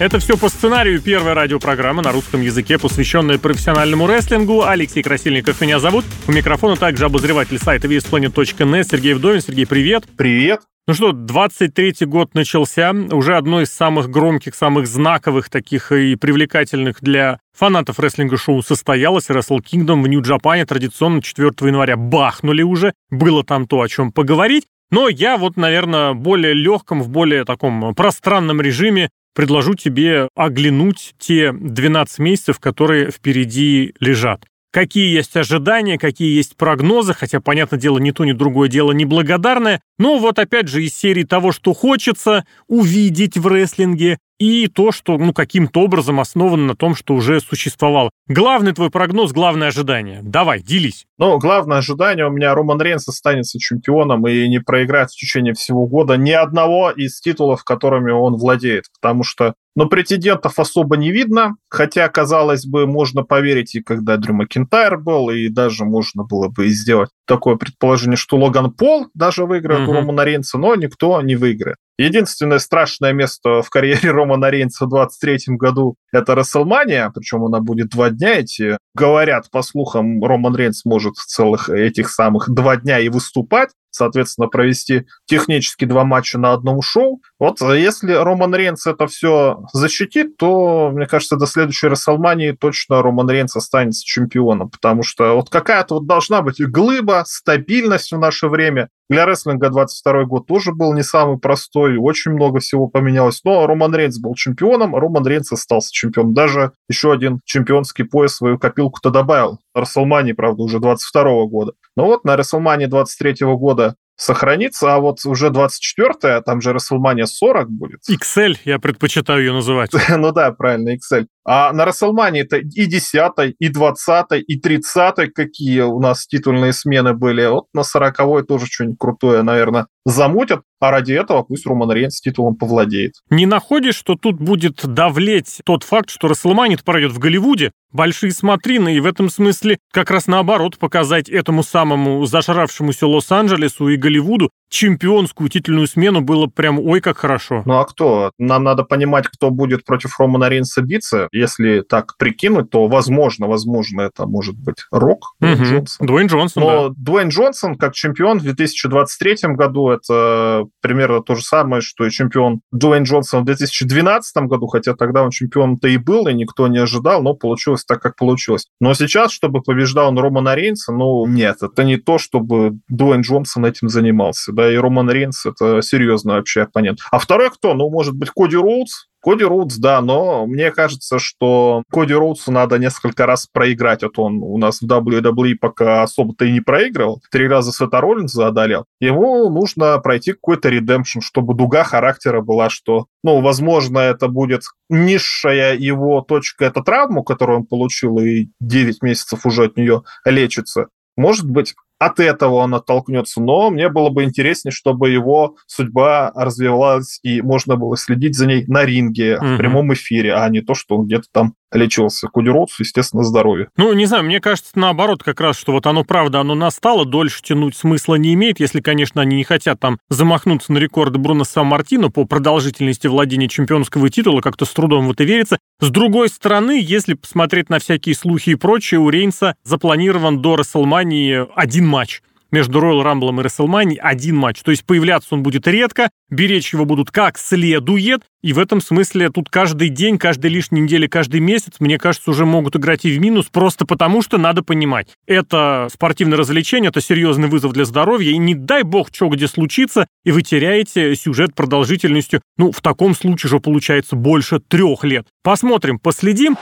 Это все по сценарию первой радиопрограммы на русском языке, посвященная профессиональному рестлингу. Алексей Красильников меня зовут. У микрофона также обозреватель сайта VSPlanet.net Сергей Вдовин. Сергей, привет. Привет. Ну что, 23-й год начался. Уже одно из самых громких, самых знаковых таких и привлекательных для фанатов рестлинга шоу состоялось. Wrestle Kingdom в Нью-Джапане традиционно 4 января бахнули уже. Было там то, о чем поговорить. Но я вот, наверное, более легком, в более таком пространном режиме предложу тебе оглянуть те 12 месяцев, которые впереди лежат какие есть ожидания, какие есть прогнозы, хотя, понятное дело, ни то, ни другое дело неблагодарное, но вот опять же из серии того, что хочется увидеть в рестлинге, и то, что ну, каким-то образом основано на том, что уже существовало. Главный твой прогноз, главное ожидание. Давай, делись. Ну, главное ожидание у меня Роман Рейнс останется чемпионом и не проиграет в течение всего года ни одного из титулов, которыми он владеет, потому что но претендентов особо не видно, хотя, казалось бы, можно поверить и когда Дрю Макинтайр был, и даже можно было бы сделать такое предположение, что Логан Пол даже выиграет mm-hmm. у Романа Рейнса, но никто не выиграет. Единственное страшное место в карьере Романа Рейнса в 23 году – это Расселмания, причем она будет два дня идти. Говорят, по слухам, Роман Рейнс может целых этих самых два дня и выступать соответственно, провести технически два матча на одном шоу. Вот э, если Роман Рейнс это все защитит, то, мне кажется, до следующей Расселмании точно Роман Рейнс останется чемпионом, потому что вот какая-то вот должна быть глыба, стабильность в наше время. Для рестлинга 22 год тоже был не самый простой, очень много всего поменялось. Но Роман Рейнс был чемпионом, Роман Рейнс остался чемпионом. Даже еще один чемпионский пояс свою копилку-то добавил. Расселмани, правда, уже 22 года. Но вот на Расселмане 23 года сохранится, а вот уже 24-я, там же WrestleMania 40 будет. XL, я предпочитаю ее называть. ну да, правильно, XL. А на WrestleMania это и 10 и 20 и 30 какие у нас титульные смены были. Вот на 40 тоже что-нибудь крутое, наверное, замутят. А ради этого пусть Роман Рейнс титулом повладеет. Не находишь, что тут будет давлеть тот факт, что WrestleMania пройдет в Голливуде? Большие смотрины, и в этом смысле как раз наоборот показать этому самому зажравшемуся Лос-Анджелесу и Голливуду чемпионскую титульную смену было прям ой как хорошо. Ну а кто? Нам надо понимать, кто будет против Романа Рейнса биться. Если так прикинуть, то возможно, возможно, это может быть Рок, Дуэйн угу. Джонсон. Дуэйн Джонсон, Но да. Дуэйн Джонсон как чемпион в 2023 году это примерно то же самое, что и чемпион Дуэйн Джонсон в 2012 году, хотя тогда он чемпионом-то и был, и никто не ожидал, но получилось так, как получилось. Но сейчас, чтобы побеждал он Романа Рейнса, ну нет, это не то, чтобы Дуэйн Джонсон этим занимался, да, и Роман Рейнс это серьезный вообще оппонент. А второй кто? Ну, может быть, Коди Роудс, Коди Роудс, да, но мне кажется, что Коди Роудсу надо несколько раз проиграть. Вот он у нас в WWE пока особо-то и не проигрывал. Три раза Сета Роллинза одолел. Ему нужно пройти какой-то редемпшн, чтобы дуга характера была, что, ну, возможно, это будет низшая его точка, это травму, которую он получил, и 9 месяцев уже от нее лечится. Может быть, от этого он оттолкнется, но мне было бы интереснее, чтобы его судьба развивалась и можно было следить за ней на ринге, угу. в прямом эфире, а не то, что он где-то там лечился. Роудс, естественно, здоровье. Ну, не знаю, мне кажется, наоборот, как раз, что вот оно правда, оно настало, дольше тянуть смысла не имеет, если, конечно, они не хотят там замахнуться на рекорды Бруно Сан-Мартино по продолжительности владения чемпионского титула, как-то с трудом в это верится. С другой стороны, если посмотреть на всякие слухи и прочее, у Рейнса запланирован до Расселмании один матч между Royal Rumble и WrestleMania один матч. То есть появляться он будет редко, беречь его будут как следует, и в этом смысле тут каждый день, каждой лишней неделе, каждый месяц, мне кажется, уже могут играть и в минус, просто потому что надо понимать, это спортивное развлечение, это серьезный вызов для здоровья, и не дай бог, что где случится, и вы теряете сюжет продолжительностью, ну, в таком случае же получается больше трех лет. Посмотрим, последим.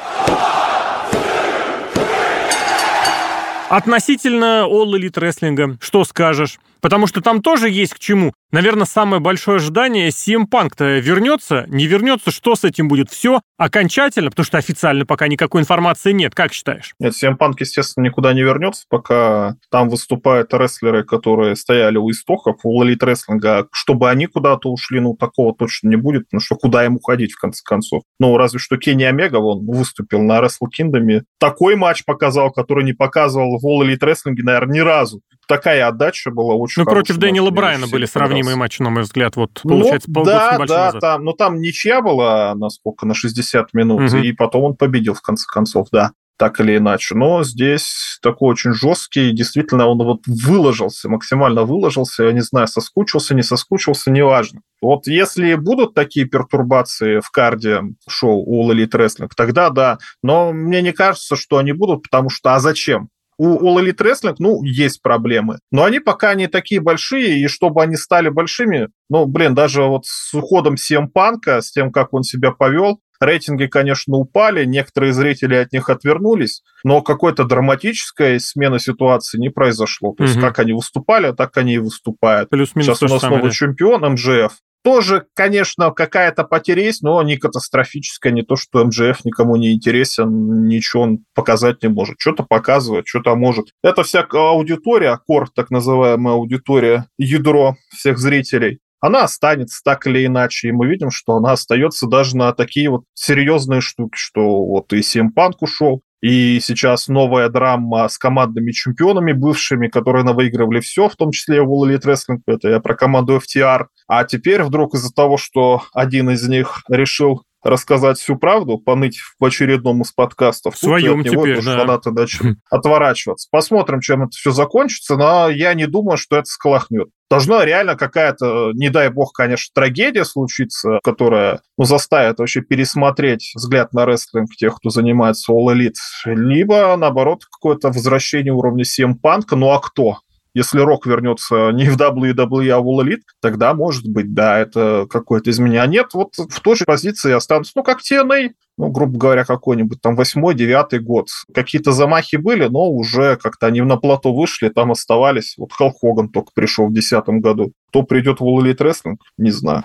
Относительно All Elite рестлинга, что скажешь? Потому что там тоже есть к чему. наверное, самое большое ожидание, CM Punk-то вернется, не вернется, что с этим будет? Все окончательно, потому что официально пока никакой информации нет, как считаешь? Нет, CM Punk, естественно, никуда не вернется, пока там выступают рестлеры, которые стояли у истоков, у элит рестлинга. Чтобы они куда-то ушли, ну, такого точно не будет, ну что куда им уходить, в конце концов. Ну, разве что Кенни Омега, он выступил на Wrestle Kingdom, такой матч показал, который не показывал в All Elite наверное, ни разу такая отдача была очень Ну, против Дэниела Брайана были сравнимые матчи, на мой взгляд, вот, ну, получается, ну, да, да, назад. там, но там ничья была, насколько, на 60 минут, угу. и потом он победил, в конце концов, да так или иначе. Но здесь такой очень жесткий, действительно, он вот выложился, максимально выложился, я не знаю, соскучился, не соскучился, неважно. Вот если будут такие пертурбации в карде шоу у Elite Wrestling, тогда да. Но мне не кажется, что они будут, потому что а зачем? У All Elite Wrestling, ну, есть проблемы. Но они пока не такие большие, и чтобы они стали большими, ну, блин, даже вот с уходом CM Панка, с тем, как он себя повел, Рейтинги, конечно, упали, некоторые зрители от них отвернулись, но какой-то драматической смены ситуации не произошло. То есть угу. как они выступали, так они и выступают. Плюс-минус Сейчас у нас новый да. чемпион МЖФ. Тоже, конечно, какая-то потеря есть, но не катастрофическая, не то, что МЖФ никому не интересен, ничего он показать не может. Что-то показывает, что-то может. Это вся аудитория, кор, так называемая аудитория, ядро всех зрителей она останется так или иначе, и мы видим, что она остается даже на такие вот серьезные штуки, что вот и Симпанк ушел, и сейчас новая драма с командными чемпионами бывшими, которые навыигрывали все, в том числе All Elite Wrestling, это я про команду FTR. А теперь вдруг из-за того, что один из них решил рассказать всю правду, поныть в очередном из подкастов. В своем от него теперь, да. фанаты начали отворачиваться. Посмотрим, чем это все закончится, но я не думаю, что это сколохнет. Должна реально какая-то, не дай бог, конечно, трагедия случиться, которая ну, заставит вообще пересмотреть взгляд на рестлинг тех, кто занимается All Elite, либо, наоборот, какое-то возвращение уровня CM Punk, ну а кто? Если Рок вернется не в WWE, а в All Elite, тогда, может быть, да, это какое-то изменение. А нет, вот в той же позиции останутся, ну, как TNA, ну, грубо говоря, какой-нибудь там восьмой, девятый год. Какие-то замахи были, но уже как-то они на плато вышли, там оставались. Вот Халк Хоган только пришел в десятом году. Кто придет в All Elite Wrestling, не знаю.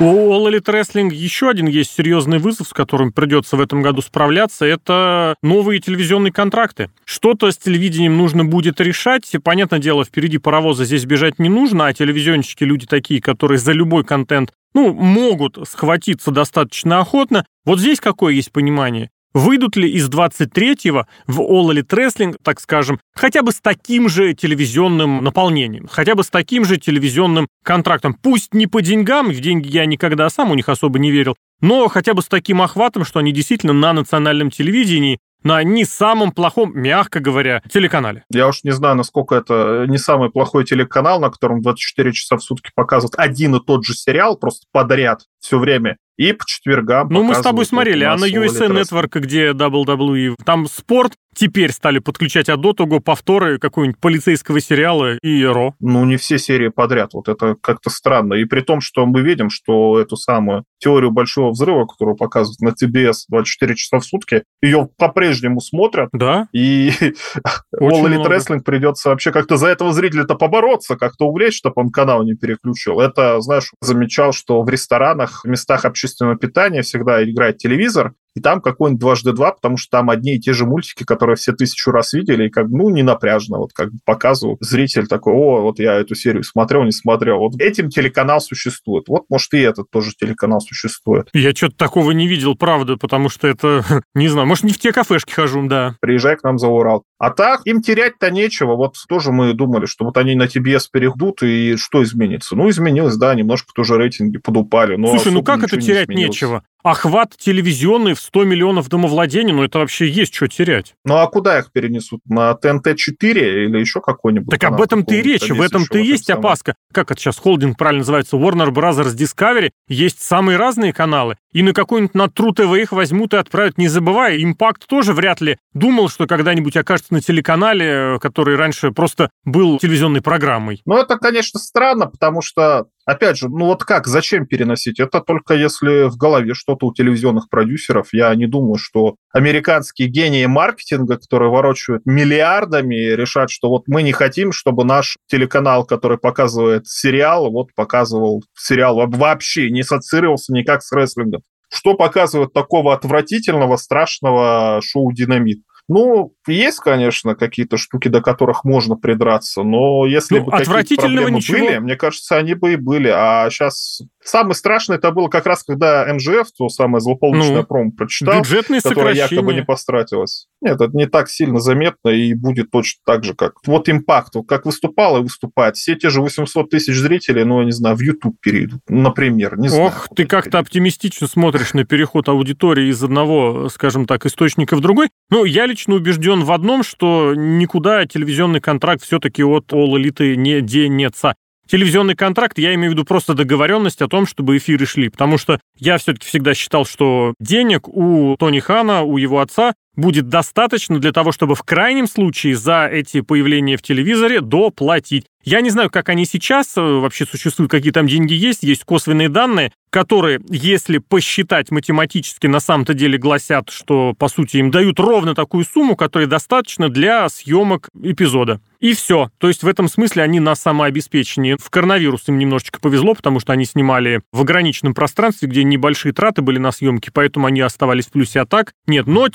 У All Elite Wrestling еще один есть серьезный вызов, с которым придется в этом году справляться. Это новые телевизионные контракты. Что-то с телевидением нужно будет решать. Понятное дело, впереди паровоза здесь бежать не нужно, а телевизионщики люди такие, которые за любой контент ну, могут схватиться достаточно охотно. Вот здесь какое есть понимание? Выйдут ли из 23-го в All Elite Wrestling, так скажем, хотя бы с таким же телевизионным наполнением, хотя бы с таким же телевизионным контрактом. Пусть не по деньгам, в деньги я никогда сам у них особо не верил, но хотя бы с таким охватом, что они действительно на национальном телевидении на не самом плохом, мягко говоря, телеканале. Я уж не знаю, насколько это не самый плохой телеканал, на котором 24 часа в сутки показывают один и тот же сериал просто подряд все время. И по четвергам Ну, мы с тобой смотрели, а на USA Network, где WWE, там спорт, теперь стали подключать, а до того повторы какого-нибудь полицейского сериала и Ро. Ну, не все серии подряд, вот это как-то странно. И при том, что мы видим, что эту самую теорию Большого Взрыва, которую показывают на ТБС 24 часа в сутки, ее по-прежнему смотрят. Да. И All Elite Wrestling придется вообще как-то за этого зрителя-то побороться, как-то увлечь, чтобы он канал не переключил. Это, знаешь, замечал, что в ресторанах, в местах общественного питания всегда играет телевизор, и там какой-нибудь дважды два, потому что там одни и те же мультики, которые все тысячу раз видели, и как ну, не напряжно, вот как бы показывают. Зритель такой, о, вот я эту серию смотрел, не смотрел. Вот этим телеканал существует. Вот, может, и этот тоже телеканал существует. Я что-то такого не видел, правда, потому что это, не знаю, может, не в те кафешки хожу, да. Приезжай к нам за Урал. А так, им терять-то нечего. Вот тоже мы думали, что вот они на TBS перейдут, и что изменится? Ну, изменилось, да, немножко тоже рейтинги подупали. Но Слушай, ну как это терять не нечего? охват телевизионный в 100 миллионов домовладений, ну это вообще есть что терять. Ну а куда их перенесут? На ТНТ-4 или еще какой-нибудь? Так об этом-то и речь, в этом-то и есть опаска. Как это сейчас холдинг правильно называется? Warner Brothers Discovery. Есть самые разные каналы. И на какой-нибудь на True TV их возьмут и отправят, не забывая. Импакт тоже вряд ли думал, что когда-нибудь окажется на телеканале, который раньше просто был телевизионной программой. Ну это, конечно, странно, потому что Опять же, ну вот как, зачем переносить? Это только если в голове что-то у телевизионных продюсеров. Я не думаю, что американские гении маркетинга, которые ворочают миллиардами, решат, что вот мы не хотим, чтобы наш телеканал, который показывает сериал, вот показывал сериал, вообще не ассоциировался никак с рестлингом. Что показывает такого отвратительного, страшного шоу «Динамит»? Ну, есть, конечно, какие-то штуки, до которых можно придраться, но если ну, бы какие-то проблемы ничего... были, мне кажется, они бы и были. А сейчас Самое страшное это было как раз, когда МЖФ, то самое злополучное ну, промо прочитал, которое якобы не постратилось. Нет, это не так сильно заметно и будет точно так же, как... Вот импакт, как выступал и выступает. Все те же 800 тысяч зрителей, ну, я не знаю, в YouTube перейдут, например, не знаю. Ох, ты как-то оптимистично смотришь на переход аудитории из одного, скажем так, источника в другой. Ну, я лично убежден в одном, что никуда телевизионный контракт все-таки от All Elite не денется телевизионный контракт, я имею в виду просто договоренность о том, чтобы эфиры шли. Потому что я все-таки всегда считал, что денег у Тони Хана, у его отца будет достаточно для того, чтобы в крайнем случае за эти появления в телевизоре доплатить. Я не знаю, как они сейчас э, вообще существуют, какие там деньги есть, есть косвенные данные, которые, если посчитать математически, на самом-то деле гласят, что, по сути, им дают ровно такую сумму, которая достаточно для съемок эпизода. И все. То есть в этом смысле они на самообеспечении. В коронавирус им немножечко повезло, потому что они снимали в ограниченном пространстве, где небольшие траты были на съемки, поэтому они оставались в плюсе. А так нет. Но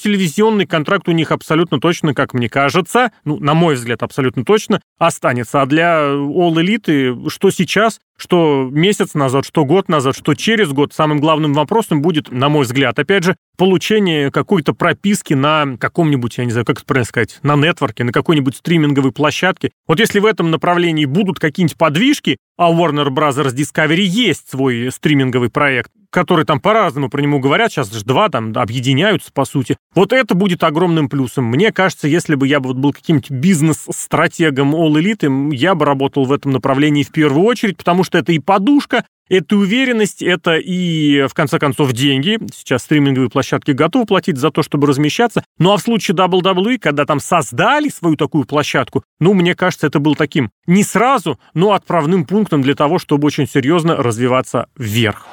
телевизионный контракт у них абсолютно точно, как мне кажется, ну, на мой взгляд, абсолютно точно, останется. А для All Elite, что сейчас, что месяц назад, что год назад, что через год, самым главным вопросом будет, на мой взгляд, опять же, получение какой-то прописки на каком-нибудь, я не знаю, как это правильно сказать, на нетворке, на какой-нибудь стриминговой площадке. Вот если в этом направлении будут какие-нибудь подвижки, а Warner Bros. Discovery есть свой стриминговый проект, который там по-разному про него говорят, сейчас же два там объединяются, по сути. Вот это будет огромным плюсом. Мне кажется, если бы я вот был каким-нибудь бизнес-стратегом All Elite, я бы работал в этом направлении в первую очередь, потому что это и подушка, это уверенность, это и, в конце концов, деньги. Сейчас стриминговые площадки готовы платить за то, чтобы размещаться. Ну а в случае WWE, когда там создали свою такую площадку, ну, мне кажется, это был таким не сразу, но отправным пунктом для того, чтобы очень серьезно развиваться вверх.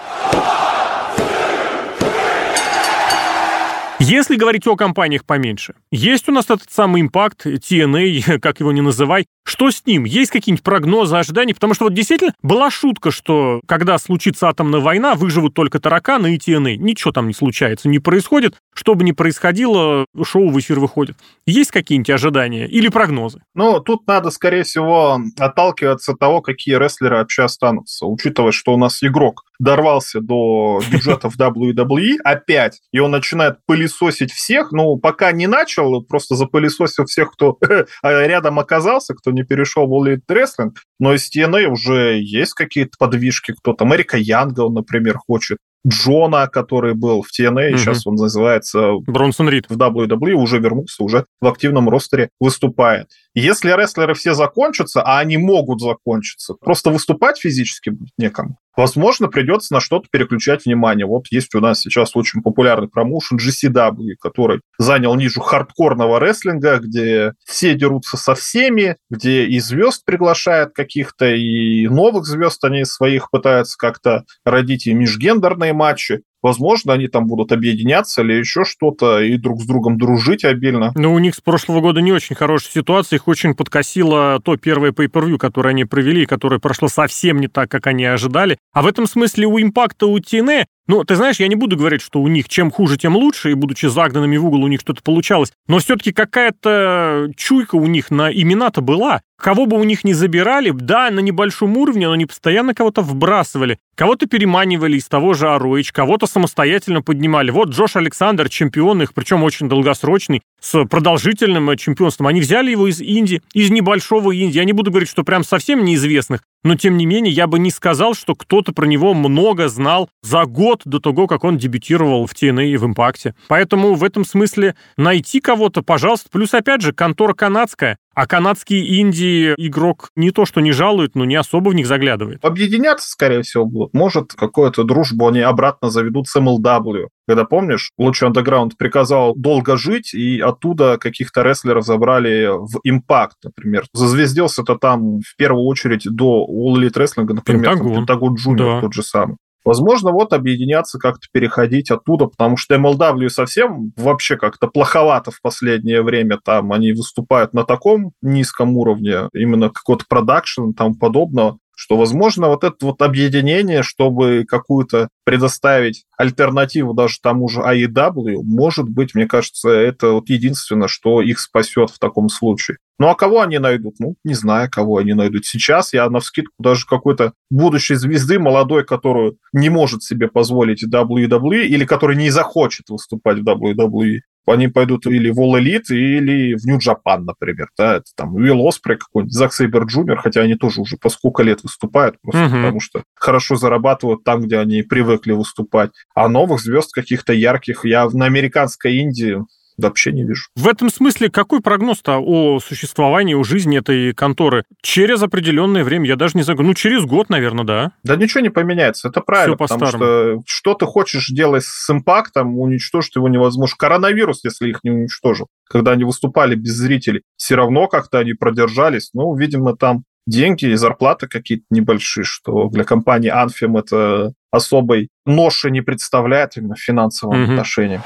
Если говорить о компаниях поменьше, есть у нас этот самый импакт, TNA, как его ни называй, что с ним? Есть какие-нибудь прогнозы, ожидания? Потому что вот действительно была шутка, что когда случится атомная война, выживут только тараканы и TNA. Ничего там не случается, не происходит. Что бы ни происходило, шоу в эфир выходит. Есть какие-нибудь ожидания или прогнозы? Ну, тут надо, скорее всего, отталкиваться от того, какие рестлеры вообще останутся. Учитывая, что у нас игрок дорвался до бюджетов WWE опять, и он начинает пылесосить всех, ну, пока не начал, просто запылесосил всех, кто рядом оказался, кто не перешел в Elite Wrestling, но из TNA уже есть какие-то подвижки, кто-то, Америка Янга, он, например, хочет, Джона, который был в TNA, угу. сейчас он называется... Бронсон Рид. В WWE уже вернулся, уже в активном ростере выступает. Если рестлеры все закончатся, а они могут закончиться, просто выступать физически будет некому. Возможно, придется на что-то переключать внимание. Вот есть у нас сейчас очень популярный промоушен GCW, который занял нишу хардкорного рестлинга, где все дерутся со всеми, где и звезд приглашают каких-то, и новых звезд они своих пытаются как-то родить, и межгендерные матчи. Возможно, они там будут объединяться или еще что-то, и друг с другом дружить обильно. Но у них с прошлого года не очень хорошая ситуация. Их очень подкосило то первое pay-per-view, которое они провели, которое прошло совсем не так, как они ожидали. А в этом смысле у импакта у TNA ну, ты знаешь, я не буду говорить, что у них чем хуже, тем лучше, и будучи загнанными в угол, у них что-то получалось. Но все-таки какая-то чуйка у них на имена-то была. Кого бы у них ни забирали, да, на небольшом уровне, но они постоянно кого-то вбрасывали. Кого-то переманивали из того же Ароич, кого-то самостоятельно поднимали. Вот Джош Александр, чемпион их, причем очень долгосрочный, с продолжительным чемпионством. Они взяли его из Индии, из небольшого Индии. Я не буду говорить, что прям совсем неизвестных, но тем не менее я бы не сказал, что кто-то про него много знал за год год до того, как он дебютировал в TNA и в Импакте. Поэтому в этом смысле найти кого-то, пожалуйста. Плюс, опять же, контора канадская. А канадский инди игрок не то что не жалует, но не особо в них заглядывает. Объединяться, скорее всего, будут. Может, какую-то дружбу они обратно заведут с MLW. Когда, помнишь, Lucha Underground приказал долго жить, и оттуда каких-то рестлеров забрали в Импакт, например. Зазвездился-то там в первую очередь до All Elite Wrestling, например, Пентагон, Пентагон Джуниор да. тот же самый. Возможно, вот объединяться, как-то переходить оттуда, потому что MLW совсем вообще как-то плоховато в последнее время. Там они выступают на таком низком уровне, именно какой-то продакшн тому подобного, что, возможно, вот это вот объединение, чтобы какую-то предоставить альтернативу даже тому же AEW, может быть, мне кажется, это вот единственное, что их спасет в таком случае. Ну а кого они найдут? Ну, не знаю, кого они найдут. Сейчас я на вскидку даже какой-то будущей звезды молодой, которую не может себе позволить WWE или который не захочет выступать в WWE, они пойдут или в All Elite, или в New Japan, например. Да? Это там Уилл Оспрей какой-нибудь, Зак Сейбер Джуниор, хотя они тоже уже по сколько лет выступают, просто угу. потому что хорошо зарабатывают там, где они привыкли выступать. А новых звезд каких-то ярких я на американской Индии вообще не вижу. В этом смысле какой прогноз-то о существовании, о жизни этой конторы? Через определенное время, я даже не знаю, ну, через год, наверное, да? Да ничего не поменяется, это правильно, Все потому что что ты хочешь делать с импактом, уничтожить его невозможно. Коронавирус, если их не уничтожил, когда они выступали без зрителей, все равно как-то они продержались, ну, видимо, там деньги и зарплаты какие-то небольшие, что для компании Anfim это особой ноши не представляет именно в финансовом mm-hmm. отношении.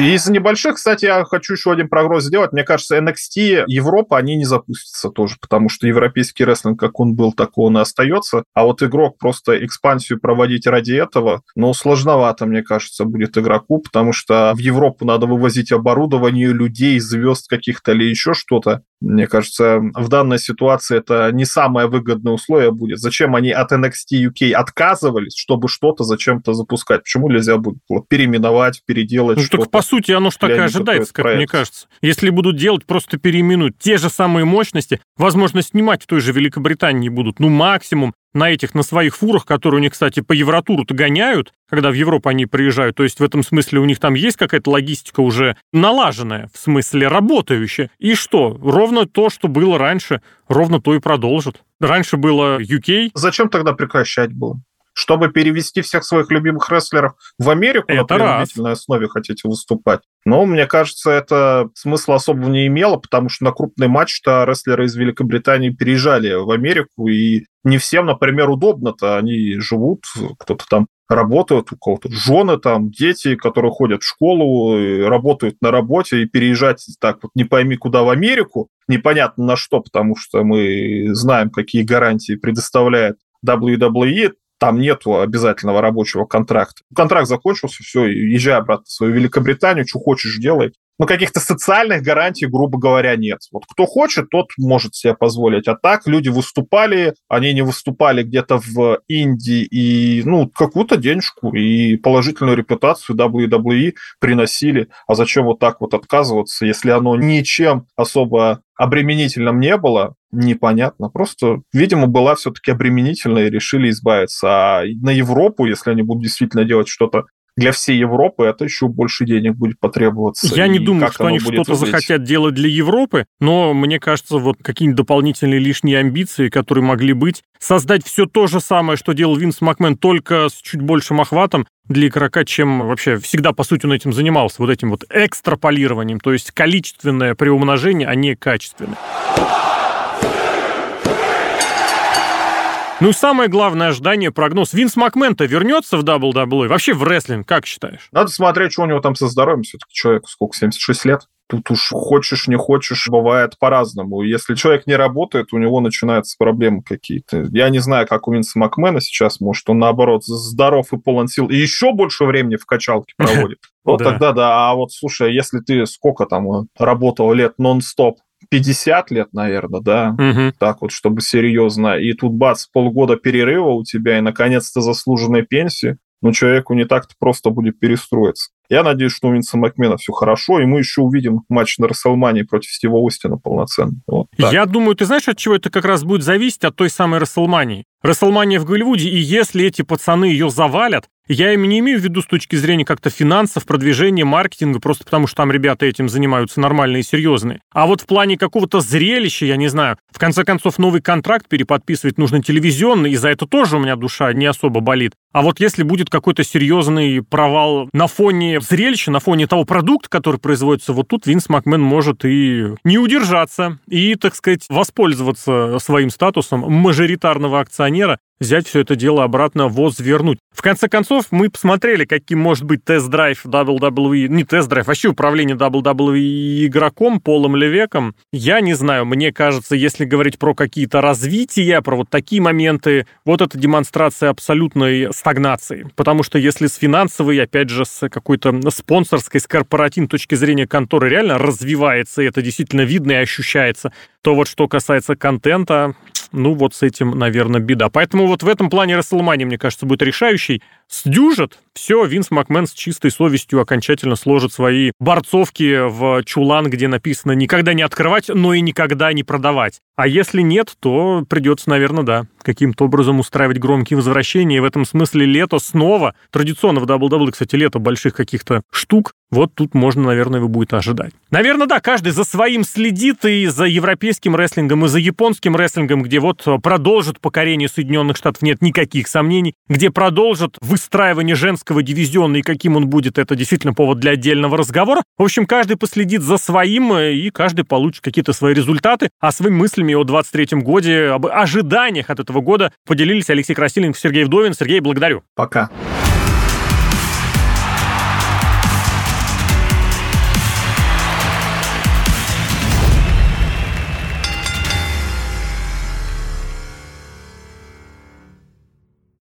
И из небольших, кстати, я хочу еще один прогноз сделать. Мне кажется, NXT Европа, они не запустятся тоже, потому что европейский рестлинг, как он был, так он и остается. А вот игрок просто экспансию проводить ради этого, ну, сложновато, мне кажется, будет игроку, потому что в Европу надо вывозить оборудование, людей, звезд каких-то или еще что-то. Мне кажется, в данной ситуации это не самое выгодное условие будет. Зачем они от NXT UK отказывались, чтобы что-то зачем-то запускать? Почему нельзя будет вот, переименовать, переделать ну, что-то? Так, по сути, оно же так и ожидается, как проект. мне кажется. Если будут делать, просто переименуют те же самые мощности, возможно, снимать в той же Великобритании будут, ну, максимум на этих, на своих фурах, которые у них, кстати, по Евротуру-то гоняют, когда в Европу они приезжают. То есть в этом смысле у них там есть какая-то логистика уже налаженная, в смысле работающая. И что? Ровно то, что было раньше, ровно то и продолжит. Раньше было UK. Зачем тогда прекращать было? Чтобы перевести всех своих любимых рестлеров в Америку это на принудительной основе хотите выступать. Но мне кажется, это смысла особого не имело, потому что на крупный матч-то рестлеры из Великобритании переезжали в Америку, и не всем, например, удобно-то. Они живут, кто-то там работают, у кого-то жены там, дети, которые ходят в школу, работают на работе, и переезжать так вот не пойми куда в Америку, непонятно на что, потому что мы знаем, какие гарантии предоставляет WWE, там нету обязательного рабочего контракта. Контракт закончился, все, езжай обратно в свою Великобританию, что хочешь делай. Но каких-то социальных гарантий, грубо говоря, нет. Вот кто хочет, тот может себе позволить. А так люди выступали, они не выступали где-то в Индии и, ну, какую-то денежку и положительную репутацию WWE приносили. А зачем вот так вот отказываться, если оно ничем особо обременительным не было, непонятно. Просто, видимо, была все-таки обременительная и решили избавиться. А на Европу, если они будут действительно делать что-то для всей Европы это еще больше денег будет потребоваться. Я не думаю, что они что-то захотят делать для Европы, но мне кажется, вот какие-нибудь дополнительные лишние амбиции, которые могли быть, создать все то же самое, что делал Винс Макмен, только с чуть большим охватом для игрока, чем вообще всегда, по сути, он этим занимался, вот этим вот экстраполированием, то есть количественное приумножение, а не качественное. Ну и самое главное ожидание, прогноз. Винс Макмен-то вернется в WWE? Вообще в рестлинг, как считаешь? Надо смотреть, что у него там со здоровьем. Все-таки человек сколько, 76 лет? Тут уж хочешь, не хочешь, бывает по-разному. Если человек не работает, у него начинаются проблемы какие-то. Я не знаю, как у Винса Макмена сейчас, может, он наоборот здоров и полон сил, и еще больше времени в качалке проводит. Вот тогда да. А вот слушай, если ты сколько там работал лет нон-стоп, 50 лет, наверное, да, угу. так вот, чтобы серьезно. И тут бац, полгода перерыва у тебя, и наконец-то заслуженная пенсия. Ну, человеку не так-то просто будет перестроиться. Я надеюсь, что у Винса Макмена все хорошо, и мы еще увидим матч на Расселмании против Стива Остина полноценный. Вот Я думаю, ты знаешь, от чего это как раз будет зависеть? От той самой Расселмании. Расселмания в Голливуде, и если эти пацаны ее завалят, я им не имею в виду с точки зрения как-то финансов, продвижения, маркетинга, просто потому что там ребята этим занимаются нормальные и серьезные. А вот в плане какого-то зрелища, я не знаю, в конце концов новый контракт переподписывать нужно телевизионный, и за это тоже у меня душа не особо болит. А вот если будет какой-то серьезный провал на фоне зрелища, на фоне того продукта, который производится, вот тут Винс Макмен может и не удержаться, и, так сказать, воспользоваться своим статусом мажоритарного акционера взять все это дело обратно возвернуть. В конце концов, мы посмотрели, каким может быть тест-драйв WWE, не тест-драйв, вообще управление WWE игроком Полом Левеком. Я не знаю, мне кажется, если говорить про какие-то развития, про вот такие моменты, вот это демонстрация абсолютной стагнации. Потому что если с финансовой, опять же, с какой-то спонсорской, с корпоративной точки зрения конторы реально развивается, и это действительно видно и ощущается, то вот что касается контента, ну вот с этим, наверное, беда. Поэтому вот в этом плане Расселмани, мне кажется, будет решающий. Сдюжит, все, Винс Макмен с чистой совестью окончательно сложит свои борцовки в чулан, где написано «никогда не открывать, но и никогда не продавать». А если нет, то придется, наверное, да, каким-то образом устраивать громкие возвращения. И в этом смысле лето снова, традиционно в WWE, кстати, лето больших каких-то штук, вот тут можно, наверное, его будет ожидать. Наверное, да, каждый за своим следит и за европейским рестлингом, и за японским рестлингом, где вот продолжит покорение Соединенных Штатов, нет никаких сомнений, где продолжит выстраивание женского дивизиона и каким он будет, это действительно повод для отдельного разговора. В общем, каждый последит за своим, и каждый получит какие-то свои результаты, а своими мыслями о 23-м годе, об ожиданиях от этого года поделились Алексей Красильников, Сергей Вдовин. Сергей, благодарю. Пока.